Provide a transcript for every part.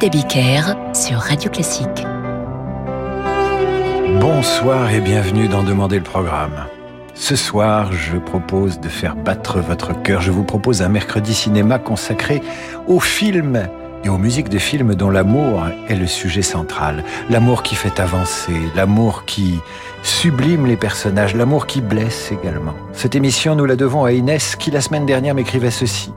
David Abiker sur Radio Classique. Bonsoir et bienvenue dans Demander le programme. Ce soir, je propose de faire battre votre cœur. Je vous propose un mercredi cinéma consacré au film et aux musiques de films dont l'amour est le sujet central. L'amour qui fait avancer, l'amour qui sublime les personnages, l'amour qui blesse également. Cette émission, nous la devons à Inès qui la semaine dernière m'écrivait ceci.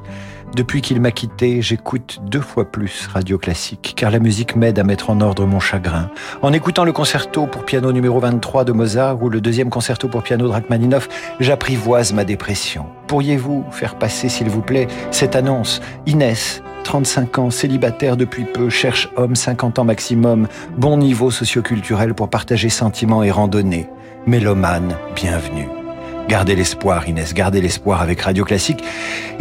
Depuis qu'il m'a quitté, j'écoute deux fois plus Radio Classique, car la musique m'aide à mettre en ordre mon chagrin. En écoutant le concerto pour piano numéro 23 de Mozart ou le deuxième concerto pour piano de Rachmaninoff, j'apprivoise ma dépression. Pourriez-vous faire passer, s'il vous plaît, cette annonce? Inès, 35 ans, célibataire depuis peu, cherche homme 50 ans maximum, bon niveau socioculturel pour partager sentiments et randonnées. Mélomane, bienvenue. Gardez l'espoir, Inès, gardez l'espoir avec Radio Classique.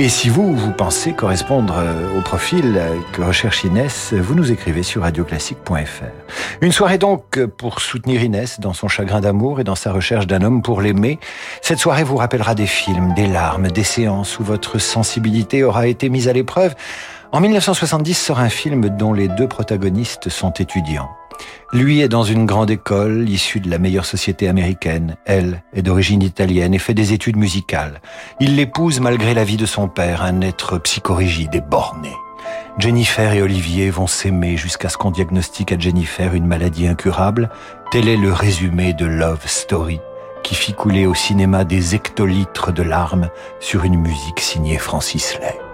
Et si vous, vous pensez correspondre euh, au profil que recherche Inès, vous nous écrivez sur radioclassique.fr. Une soirée donc pour soutenir Inès dans son chagrin d'amour et dans sa recherche d'un homme pour l'aimer. Cette soirée vous rappellera des films, des larmes, des séances où votre sensibilité aura été mise à l'épreuve. En 1970 sort un film dont les deux protagonistes sont étudiants. Lui est dans une grande école issue de la meilleure société américaine. Elle est d'origine italienne et fait des études musicales. Il l'épouse malgré la vie de son père, un être psychorigide et borné. Jennifer et Olivier vont s'aimer jusqu'à ce qu'on diagnostique à Jennifer une maladie incurable. Tel est le résumé de Love Story, qui fit couler au cinéma des hectolitres de larmes sur une musique signée Francis Lay.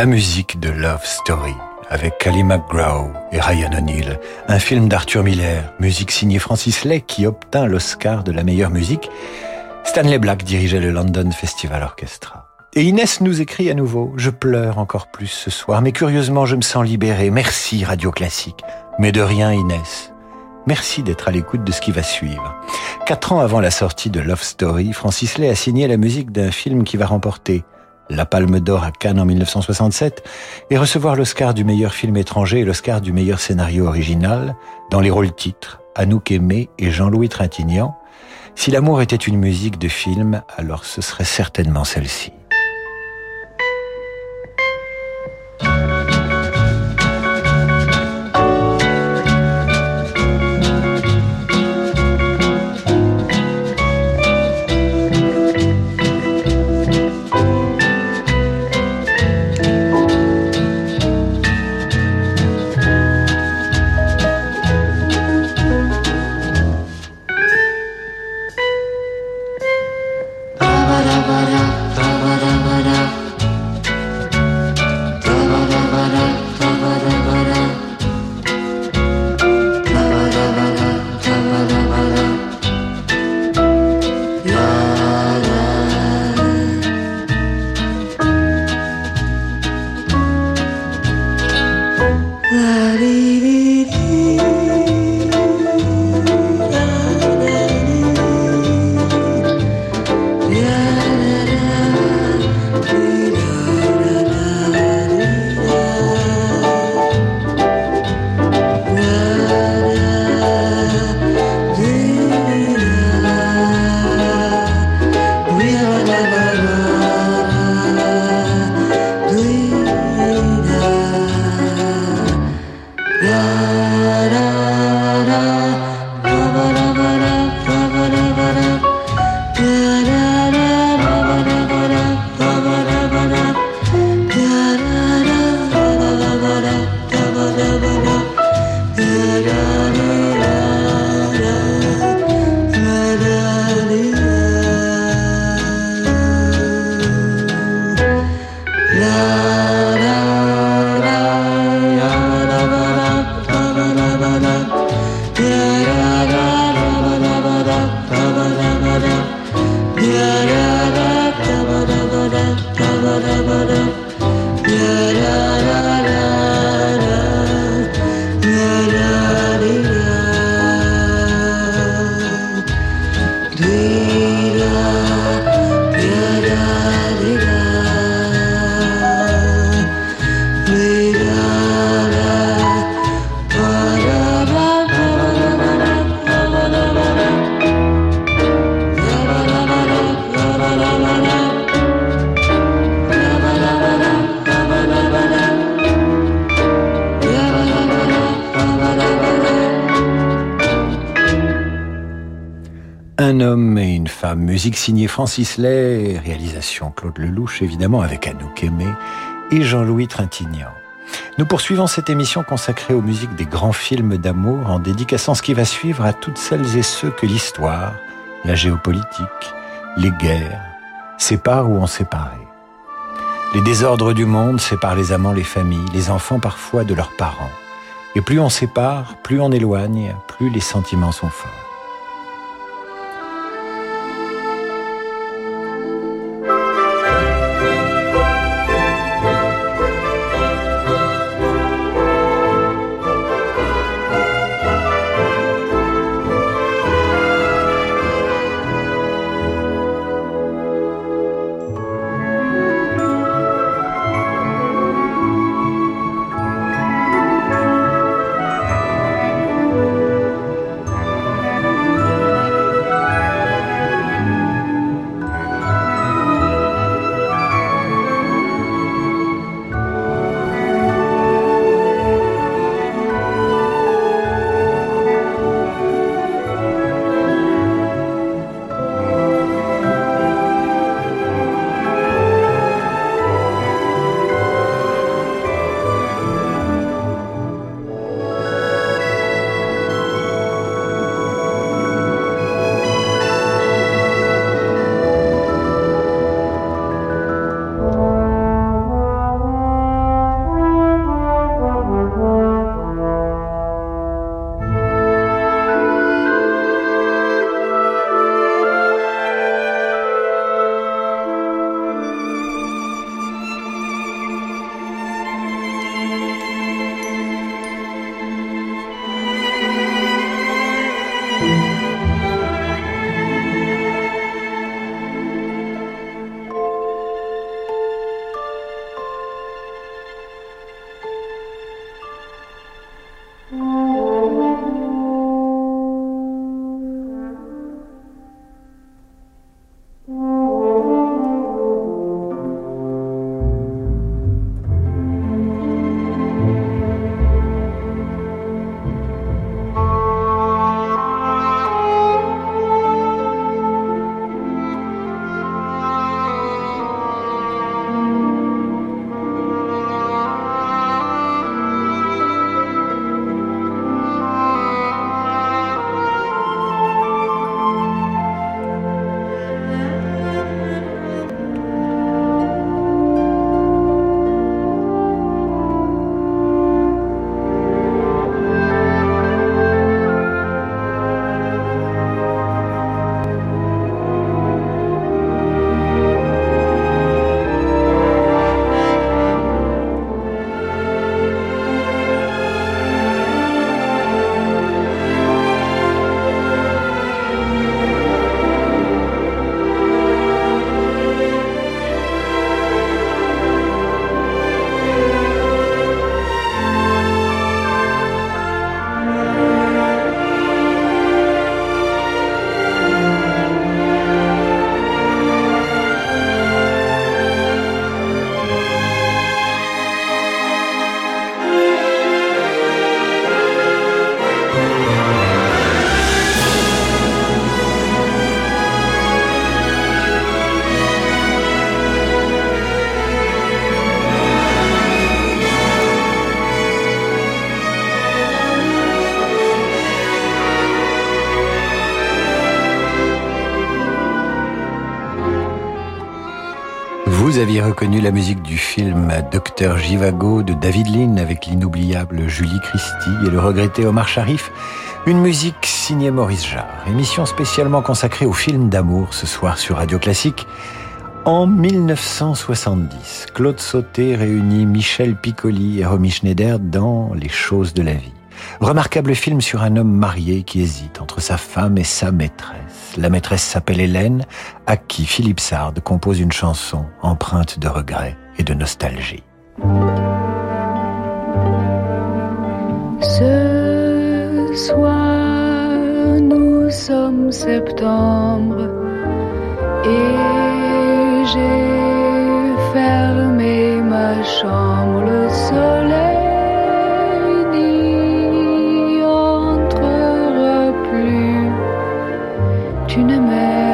La musique de Love Story avec Kelly McGraw et Ryan O'Neill, un film d'Arthur Miller, musique signée Francis Lay qui obtint l'Oscar de la meilleure musique. Stanley Black dirigeait le London Festival Orchestra. Et Inès nous écrit à nouveau, je pleure encore plus ce soir, mais curieusement je me sens libéré. Merci Radio Classique. Mais de rien Inès. Merci d'être à l'écoute de ce qui va suivre. Quatre ans avant la sortie de Love Story, Francis Lay a signé la musique d'un film qui va remporter la Palme d'Or à Cannes en 1967 et recevoir l'Oscar du meilleur film étranger et l'Oscar du meilleur scénario original dans les rôles titres Anouk Aimé et Jean-Louis Trintignant. Si l'amour était une musique de film, alors ce serait certainement celle-ci. Musique signée Francis Lay, réalisation Claude Lelouch, évidemment, avec Anouk Aimé et Jean-Louis Trintignant. Nous poursuivons cette émission consacrée aux musiques des grands films d'amour en dédicaçant ce qui va suivre à toutes celles et ceux que l'histoire, la géopolitique, les guerres séparent ou ont séparé. Les désordres du monde séparent les amants, les familles, les enfants parfois de leurs parents. Et plus on sépare, plus on éloigne, plus les sentiments sont forts. Reconnu la musique du film Docteur Givago de David Lean avec l'inoubliable Julie Christie et le regretté Omar Sharif. Une musique signée Maurice Jarre. Émission spécialement consacrée au film d'amour ce soir sur Radio Classique. En 1970, Claude Sauté réunit Michel Piccoli et Romy Schneider dans Les choses de la vie. Remarquable film sur un homme marié qui hésite entre sa femme et sa maîtresse. La maîtresse s'appelle Hélène, à qui Philippe Sard compose une chanson empreinte de regret et de nostalgie. Ce soir, nous sommes septembre et j'ai fermé ma chambre, une mer.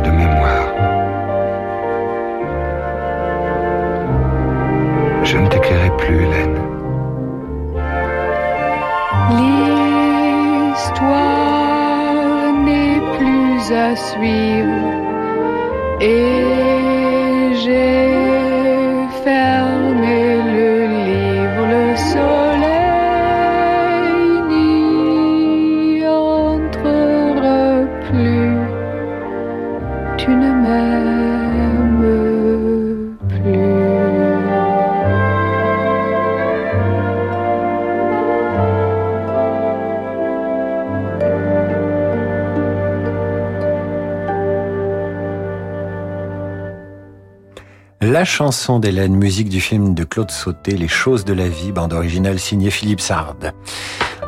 de mémoire. Je ne t'éclairai plus, Hélène. L'histoire n'est plus à suivre et j'ai Chanson d'Hélène, musique du film de Claude Sauté, Les choses de la vie, bande originale signée Philippe Sard.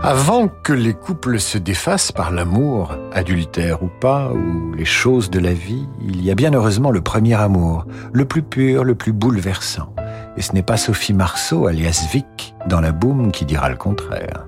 Avant que les couples se défassent par l'amour, adultère ou pas, ou les choses de la vie, il y a bien heureusement le premier amour, le plus pur, le plus bouleversant. Et ce n'est pas Sophie Marceau, alias Vic, dans la boum, qui dira le contraire.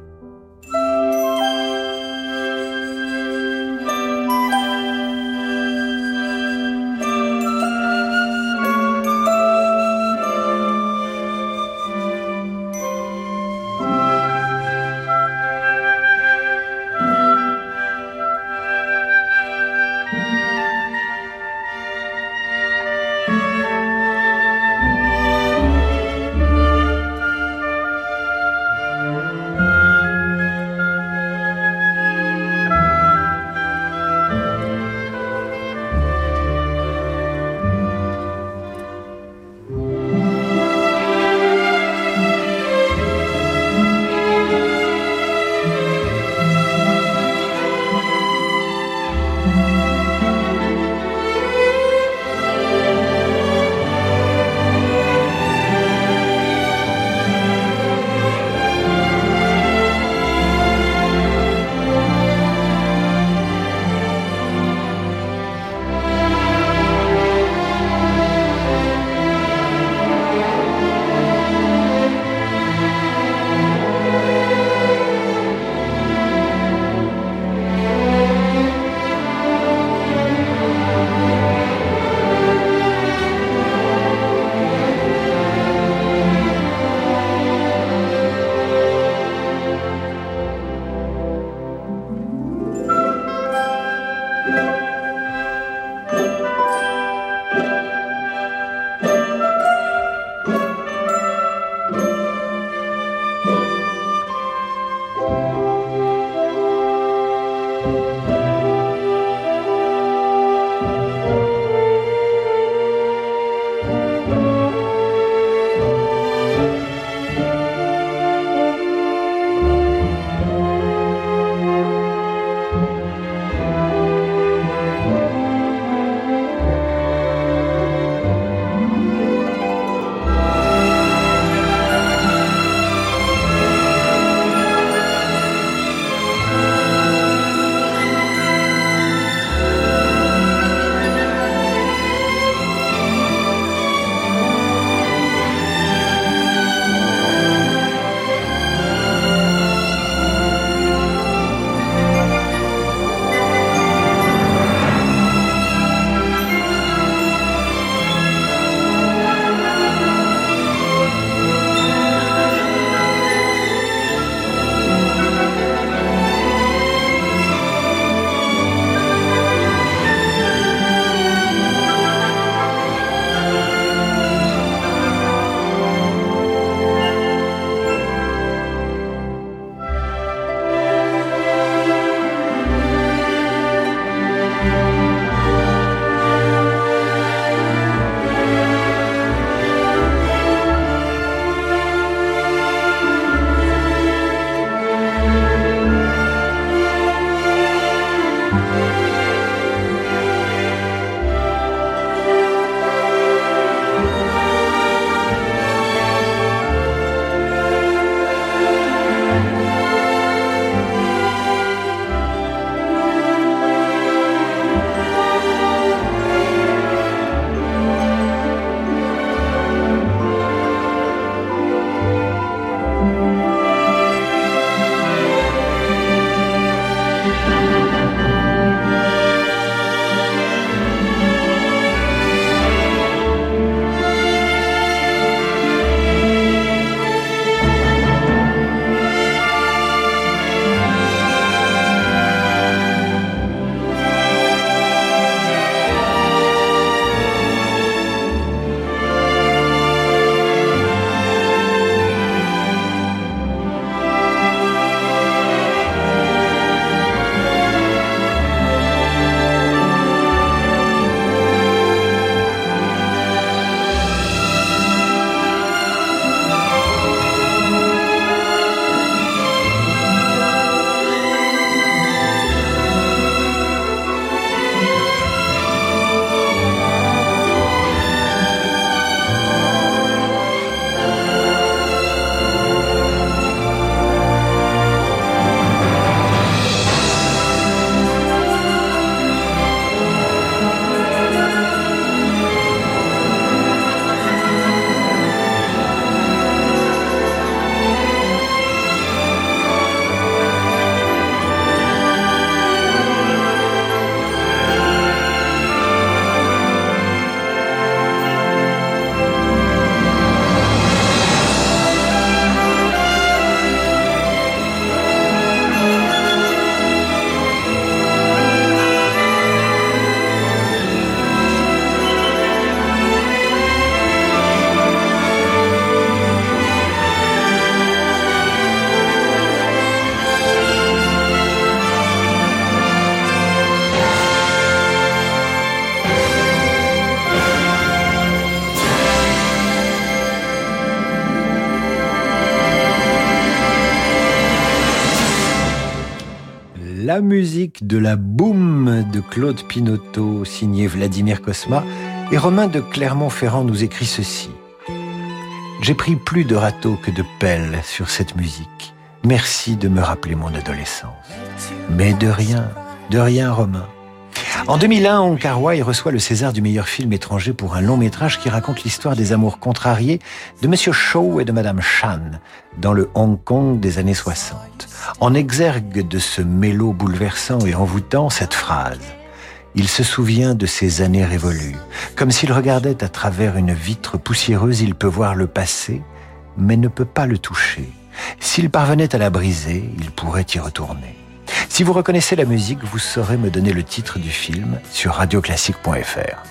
Musique de la Boum de Claude Pinotto, signé Vladimir Kosma, et Romain de Clermont-Ferrand nous écrit ceci. J'ai pris plus de râteaux que de pelles sur cette musique. Merci de me rappeler mon adolescence. Mais de rien, de rien, Romain. En 2001, Hong Kar-wai reçoit le César du meilleur film étranger pour un long métrage qui raconte l'histoire des amours contrariés de Monsieur Shaw et de Madame Chan dans le Hong Kong des années 60. En exergue de ce mélo bouleversant et envoûtant, cette phrase. Il se souvient de ses années révolues. Comme s'il regardait à travers une vitre poussiéreuse, il peut voir le passé, mais ne peut pas le toucher. S'il parvenait à la briser, il pourrait y retourner. Si vous reconnaissez la musique, vous saurez me donner le titre du film sur radioclassique.fr.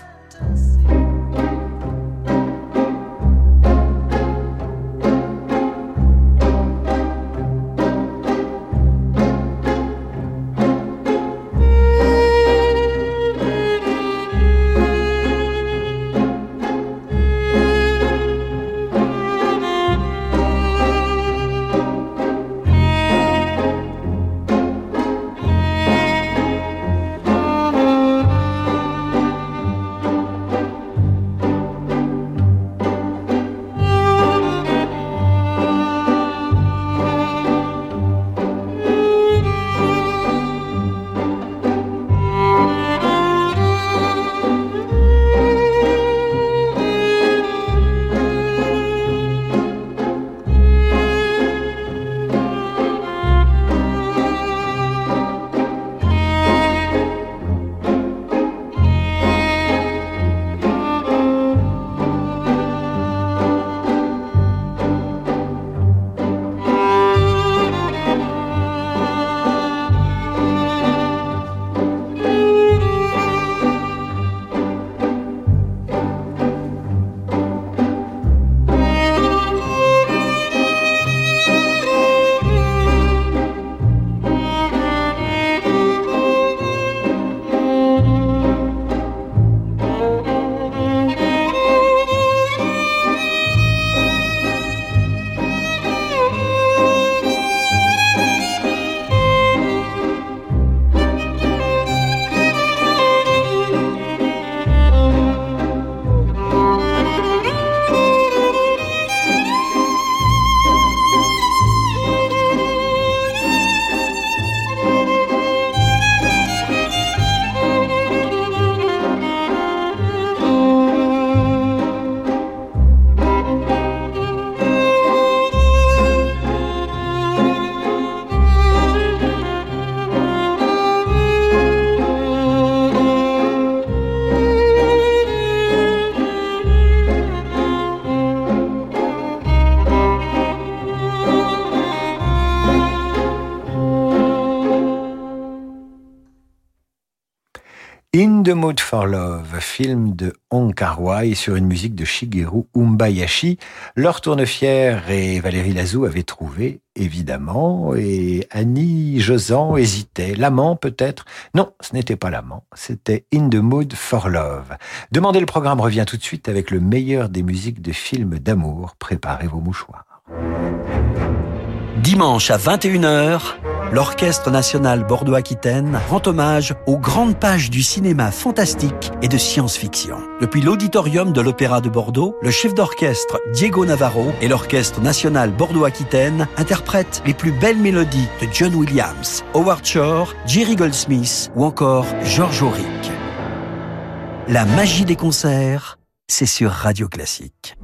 In the Mood for Love, film de Hong Kar-wai sur une musique de Shigeru Umbayashi. Laure Tournefière et Valérie Lazou avaient trouvé, évidemment, et Annie Josan hésitait. L'amant, peut-être? Non, ce n'était pas l'amant, c'était In the Mood for Love. Demandez le programme revient tout de suite avec le meilleur des musiques de films d'amour. Préparez vos mouchoirs. Dimanche à 21h, l'Orchestre national Bordeaux-Aquitaine rend hommage aux grandes pages du cinéma fantastique et de science-fiction. Depuis l'auditorium de l'Opéra de Bordeaux, le chef d'orchestre Diego Navarro et l'Orchestre national Bordeaux-Aquitaine interprètent les plus belles mélodies de John Williams, Howard Shore, Jerry Goldsmith ou encore George Auric. La magie des concerts, c'est sur Radio Classique.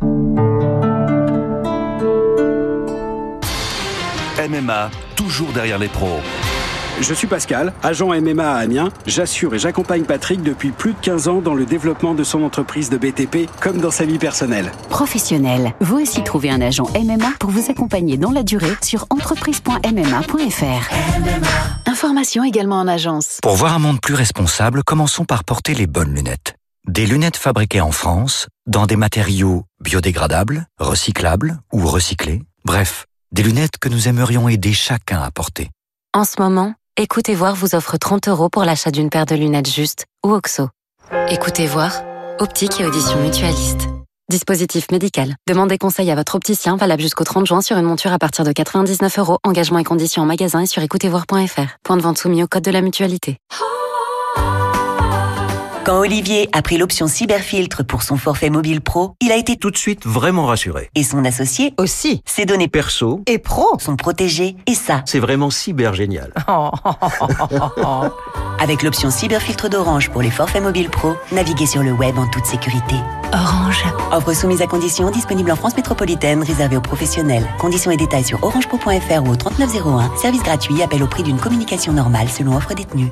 MMA, toujours derrière les pros. Je suis Pascal, agent MMA à Amiens. J'assure et j'accompagne Patrick depuis plus de 15 ans dans le développement de son entreprise de BTP comme dans sa vie personnelle. Professionnel, vous aussi trouvez un agent MMA pour vous accompagner dans la durée sur entreprise.mma.fr. Information également en agence. Pour voir un monde plus responsable, commençons par porter les bonnes lunettes. Des lunettes fabriquées en France, dans des matériaux biodégradables, recyclables ou recyclés. Bref, des lunettes que nous aimerions aider chacun à porter. En ce moment, Écoutez Voir vous offre 30 euros pour l'achat d'une paire de lunettes juste ou OXO. Écoutez Voir, optique et audition mutualiste. Dispositif médical. Demandez conseil à votre opticien valable jusqu'au 30 juin sur une monture à partir de 99 euros. Engagement et conditions en magasin et sur écoutezvoir.fr. Point de vente soumis au code de la mutualité. Quand Olivier a pris l'option cyberfiltre pour son forfait mobile pro, il a été tout de suite vraiment rassuré. Et son associé aussi. Ses données perso et pro sont protégées et ça, c'est vraiment cyber génial. Avec l'option cyberfiltre d'Orange pour les forfaits mobiles pro, naviguez sur le web en toute sécurité. Orange. Offre soumise à conditions, disponible en France métropolitaine, réservée aux professionnels. Conditions et détails sur orangepro.fr ou au 3901. Service gratuit, appel au prix d'une communication normale selon offre détenue.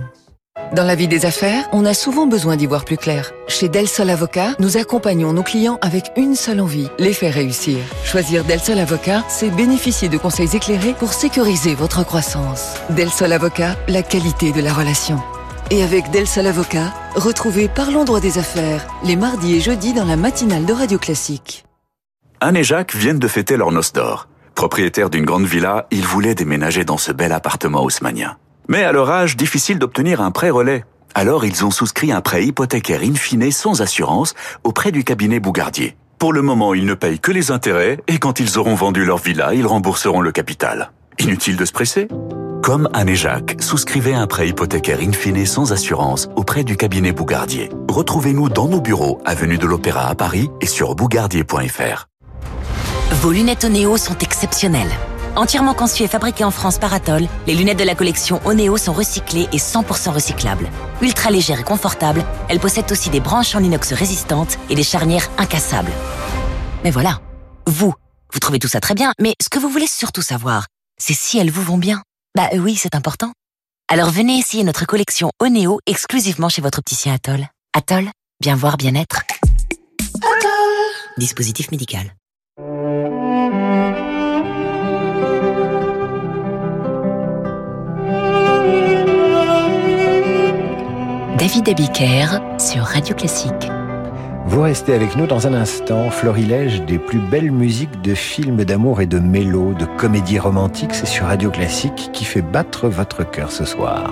Dans la vie des affaires, on a souvent besoin d'y voir plus clair. Chez Del Sol Avocat, nous accompagnons nos clients avec une seule envie, les faire réussir. Choisir Del Sol Avocat, c'est bénéficier de conseils éclairés pour sécuriser votre croissance. Del Sol Avocat, la qualité de la relation. Et avec Del Sol Avocat, retrouvez Parlons droit des affaires les mardis et jeudis dans la matinale de Radio Classique. Anne et Jacques viennent de fêter leur noce d'or. Propriétaires d'une grande villa, ils voulaient déménager dans ce bel appartement haussmanien. Mais à leur âge, difficile d'obtenir un prêt relais. Alors ils ont souscrit un prêt hypothécaire in fine sans assurance auprès du cabinet Bougardier. Pour le moment, ils ne payent que les intérêts et quand ils auront vendu leur villa, ils rembourseront le capital. Inutile de se presser Comme Anne et Jacques, souscrivez un prêt hypothécaire in fine sans assurance auprès du cabinet Bougardier. Retrouvez-nous dans nos bureaux, avenue de l'Opéra à Paris et sur bougardier.fr. Vos lunettes Oneo sont exceptionnelles. Entièrement conçues et fabriquées en France par Atoll, les lunettes de la collection Oneo sont recyclées et 100% recyclables. Ultra légères et confortables, elles possèdent aussi des branches en inox résistantes et des charnières incassables. Mais voilà, vous, vous trouvez tout ça très bien, mais ce que vous voulez surtout savoir, c'est si elles vous vont bien. Bah oui, c'est important. Alors venez essayer notre collection Oneo exclusivement chez votre opticien Atoll. Atoll, bien voir, bien être. Dispositif médical. David Abiker sur Radio Classique. Vous restez avec nous dans un instant, florilège des plus belles musiques de films d'amour et de mélo, de comédies romantiques, c'est sur Radio Classique qui fait battre votre cœur ce soir.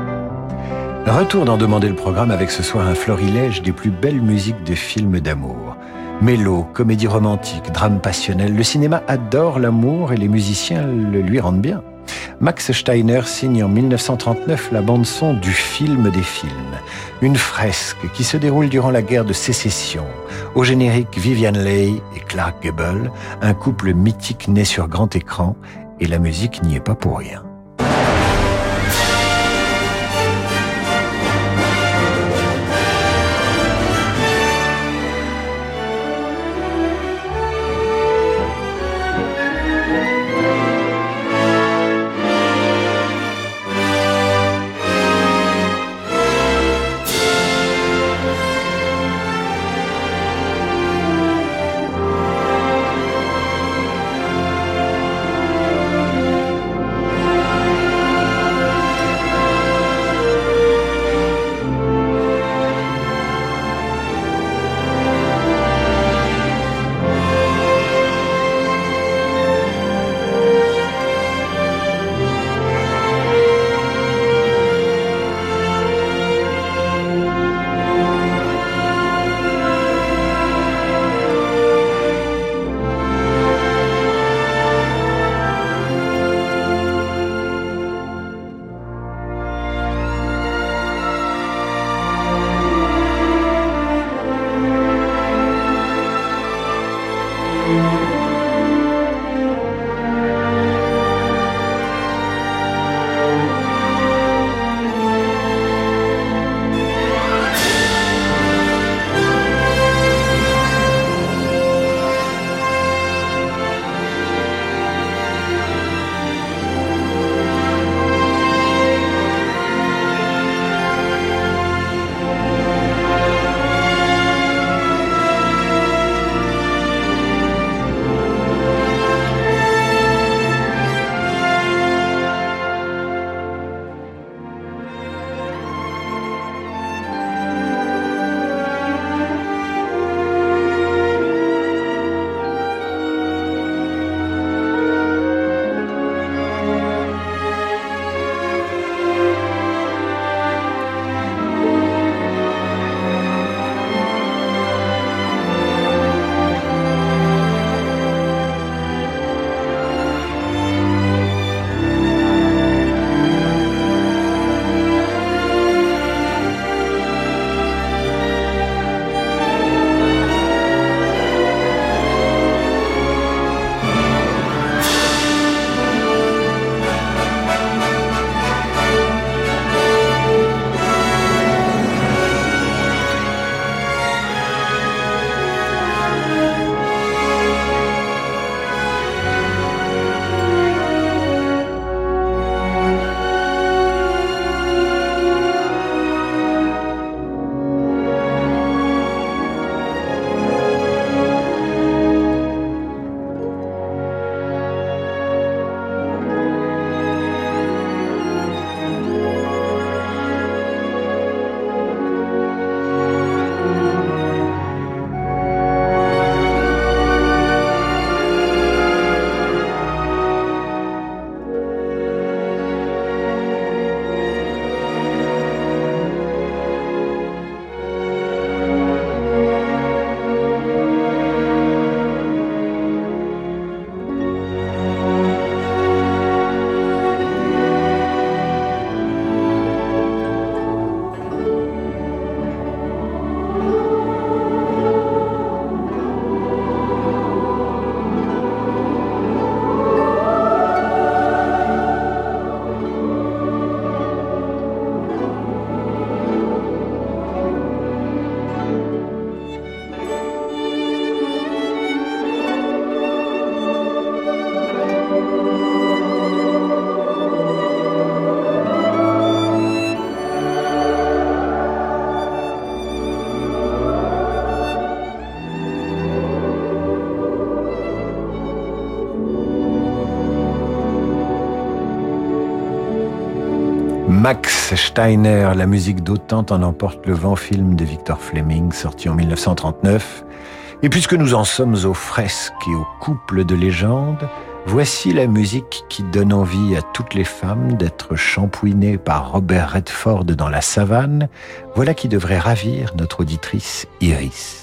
Retour d'en demander le programme avec ce soir un florilège des plus belles musiques de films d'amour. Mélo, comédie romantique, drame passionnel, le cinéma adore l'amour et les musiciens le lui rendent bien. Max Steiner signe en 1939 la bande-son du film des films, une fresque qui se déroule durant la guerre de sécession. Au générique, Vivian Leigh et Clark Gable, un couple mythique né sur grand écran, et la musique n'y est pas pour rien. Max Steiner, la musique d'Autant en emporte le vent, film de Victor Fleming, sorti en 1939. Et puisque nous en sommes aux fresques et aux couples de légendes, voici la musique qui donne envie à toutes les femmes d'être shampouinées par Robert Redford dans la savane. Voilà qui devrait ravir notre auditrice Iris.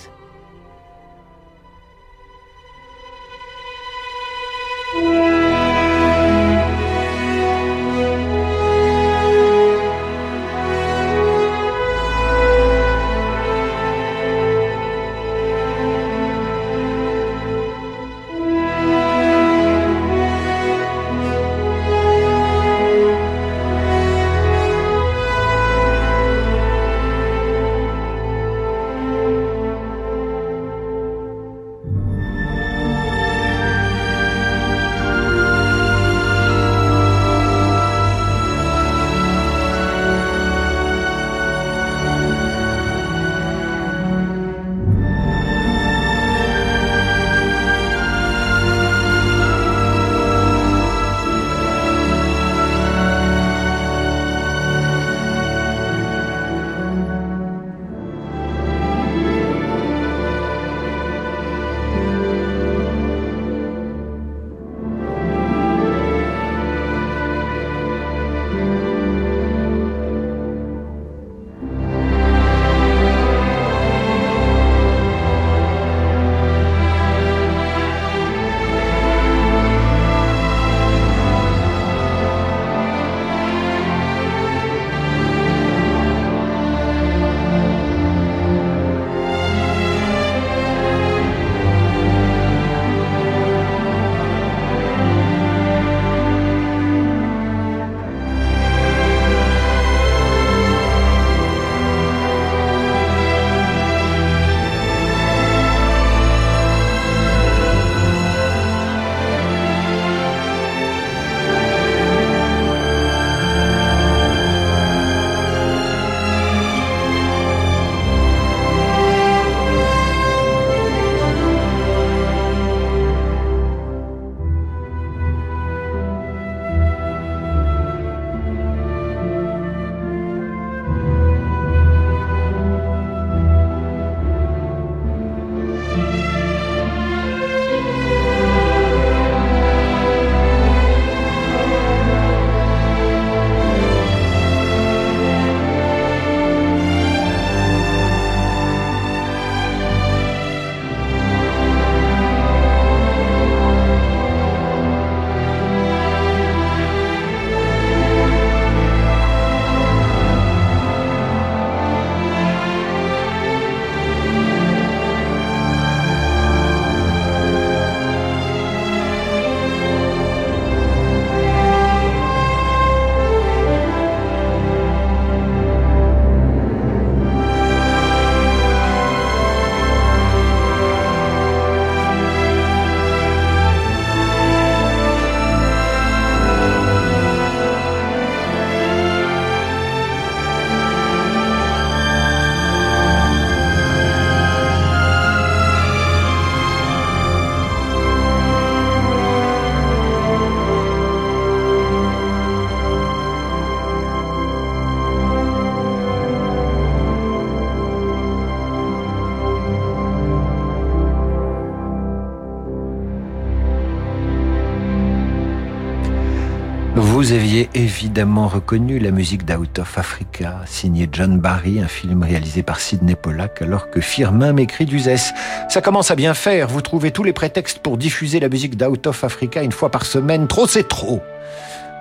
Vous aviez évidemment reconnu la musique d'Out of Africa, signée John Barry, un film réalisé par Sidney Pollack, alors que Firmin m'écrit du zès. Ça commence à bien faire, vous trouvez tous les prétextes pour diffuser la musique d'Out of Africa une fois par semaine. Trop, c'est trop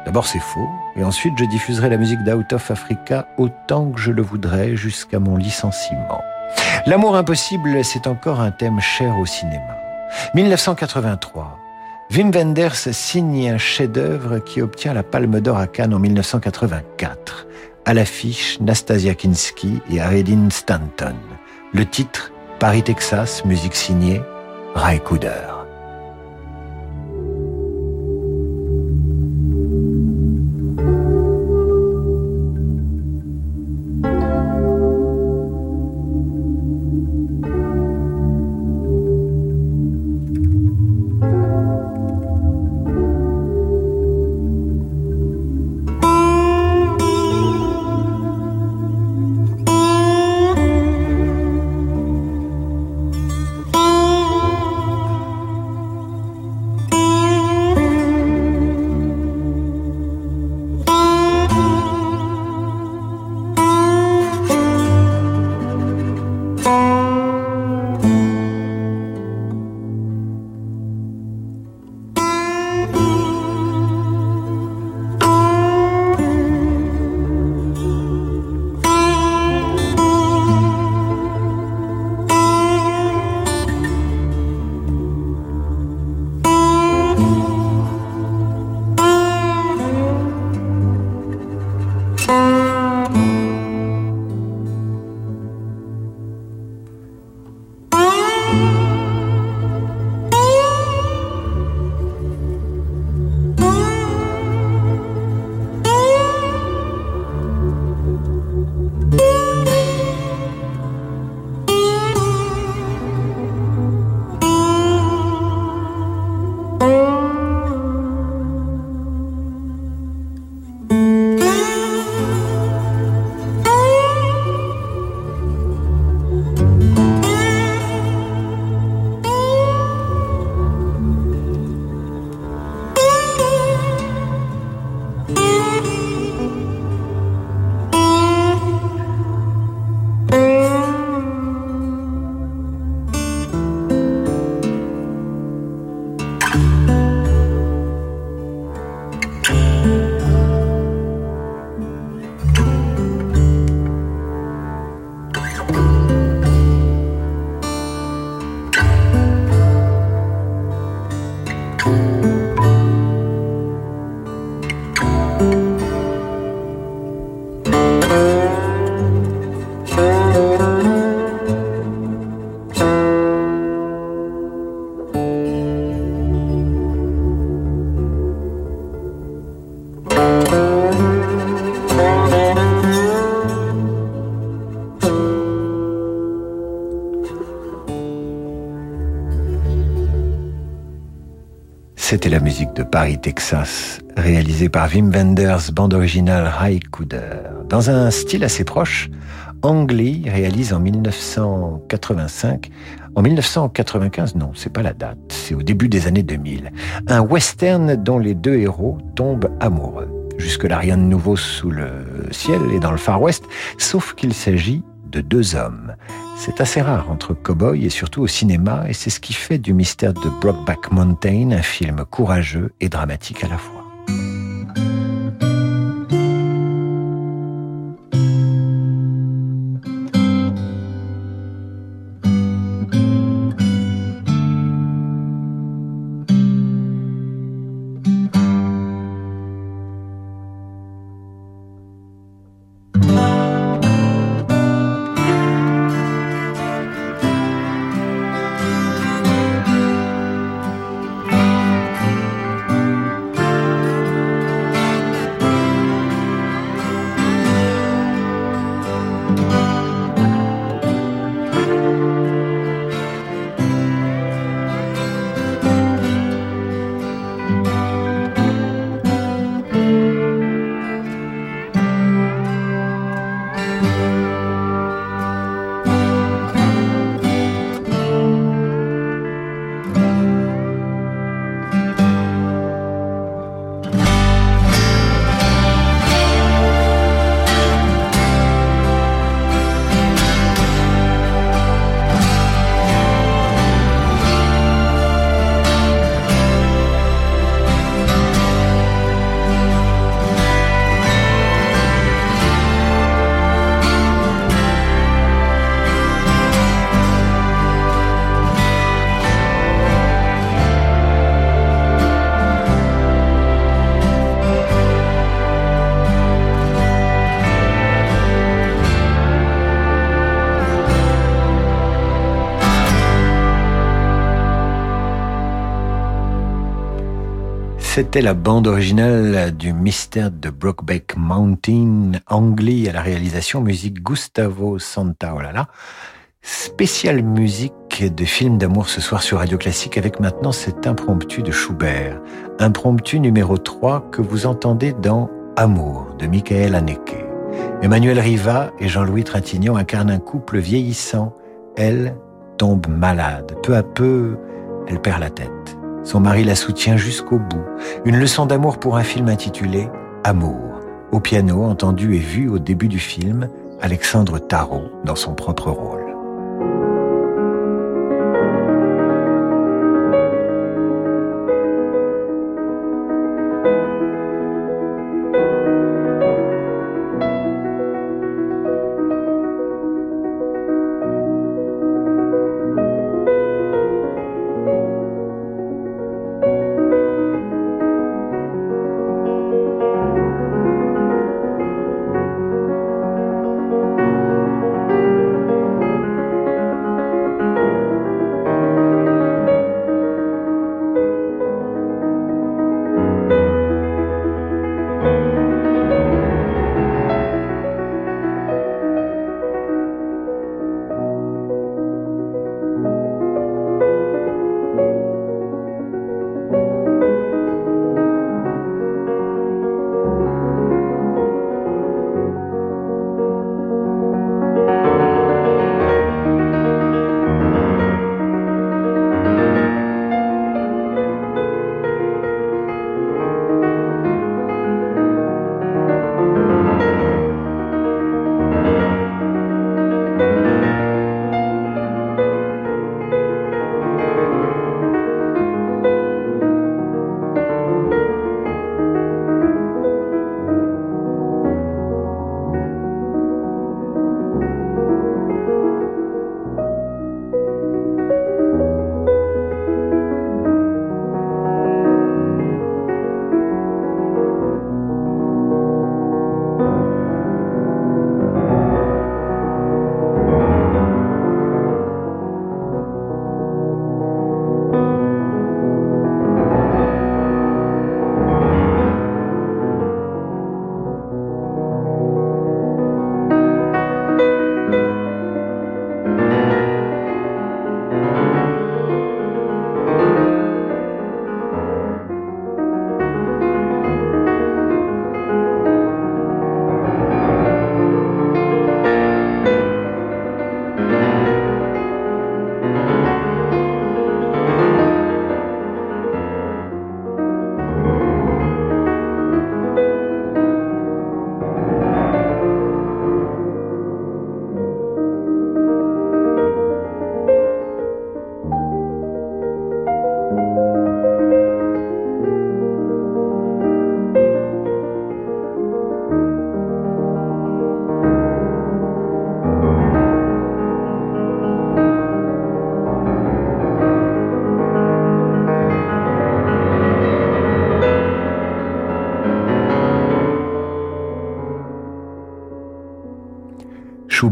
D'abord, c'est faux, et ensuite, je diffuserai la musique d'Out of Africa autant que je le voudrais jusqu'à mon licenciement. L'amour impossible, c'est encore un thème cher au cinéma. 1983. Wim Wenders signe un chef-d'œuvre qui obtient la Palme d'Or à Cannes en 1984. À l'affiche, Nastasia Kinski et Aredin Stanton. Le titre, Paris, Texas, musique signée, Ray Cooder. C'était la musique de Paris, Texas, réalisée par Wim Wenders, bande originale Ray Cooder. Dans un style assez proche, Ang Lee réalise en 1985, en 1995, non, c'est pas la date, c'est au début des années 2000, un western dont les deux héros tombent amoureux. Jusque-là, rien de nouveau sous le ciel et dans le Far West, sauf qu'il s'agit de deux hommes. C'est assez rare entre cow-boys et surtout au cinéma, et c'est ce qui fait du mystère de Brockback Mountain un film courageux et dramatique à la fois. C'était la bande originale du mystère de Brokeback Mountain, Angli à la réalisation, musique Gustavo Santaolalla. Spéciale musique de film d'amour ce soir sur Radio Classique avec maintenant cet impromptu de Schubert. Impromptu numéro 3 que vous entendez dans Amour de Michael Haneke. Emmanuel Riva et Jean-Louis Trintignant incarnent un couple vieillissant. Elle tombe malade. Peu à peu, elle perd la tête. Son mari la soutient jusqu'au bout. Une leçon d'amour pour un film intitulé Amour. Au piano, entendu et vu au début du film, Alexandre Tarot dans son propre rôle.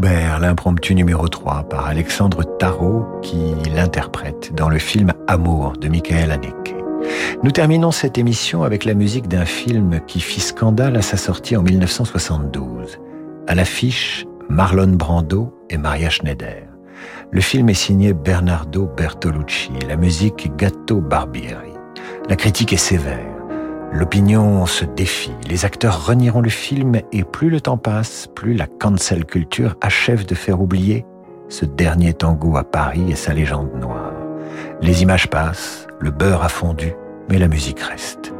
L'impromptu numéro 3 par Alexandre Tarot qui l'interprète dans le film Amour de Michael Haneke. Nous terminons cette émission avec la musique d'un film qui fit scandale à sa sortie en 1972. À l'affiche, Marlon Brando et Maria Schneider. Le film est signé Bernardo Bertolucci, la musique Gatto Barbieri. La critique est sévère. L'opinion se défie, les acteurs renieront le film et plus le temps passe, plus la cancel culture achève de faire oublier ce dernier tango à Paris et sa légende noire. Les images passent, le beurre a fondu, mais la musique reste.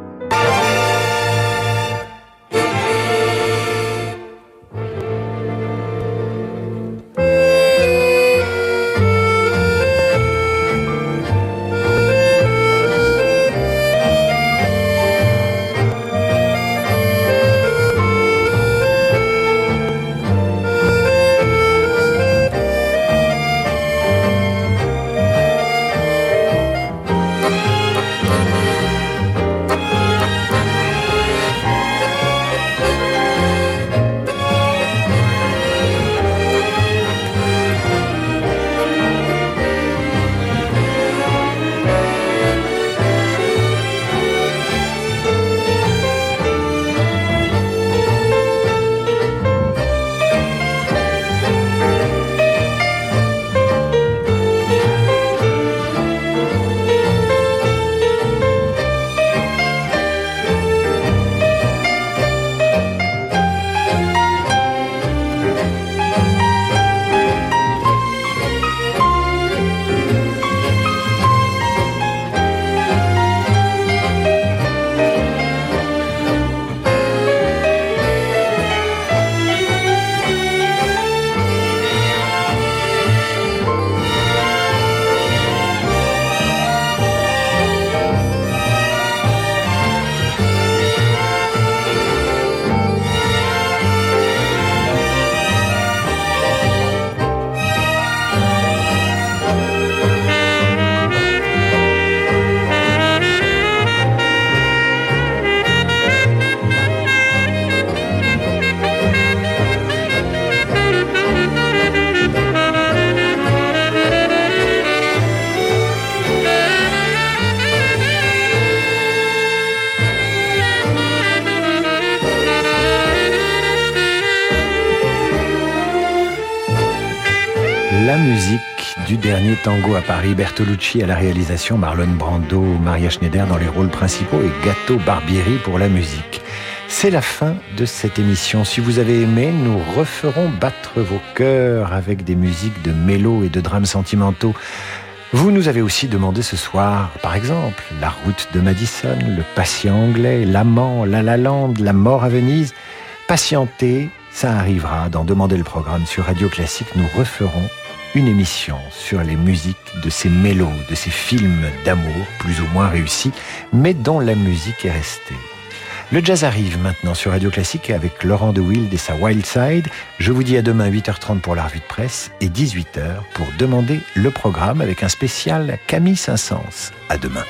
Tango à Paris, Bertolucci à la réalisation, Marlon Brando, Maria Schneider dans les rôles principaux et Gatto Barbieri pour la musique. C'est la fin de cette émission. Si vous avez aimé, nous referons battre vos cœurs avec des musiques de mélo et de drames sentimentaux. Vous nous avez aussi demandé ce soir, par exemple, La route de Madison, Le patient anglais, L'amant, La La Land, La mort à Venise. Patientez, ça arrivera dans Demander le programme sur Radio Classique. Nous referons une émission sur les musiques de ces mélos, de ces films d'amour plus ou moins réussis, mais dont la musique est restée. Le jazz arrive maintenant sur Radio Classique avec Laurent de Wild et sa Wild Side. Je vous dis à demain 8h30 pour la revue de presse et 18h pour demander le programme avec un spécial Camille Saint-Saëns. À demain.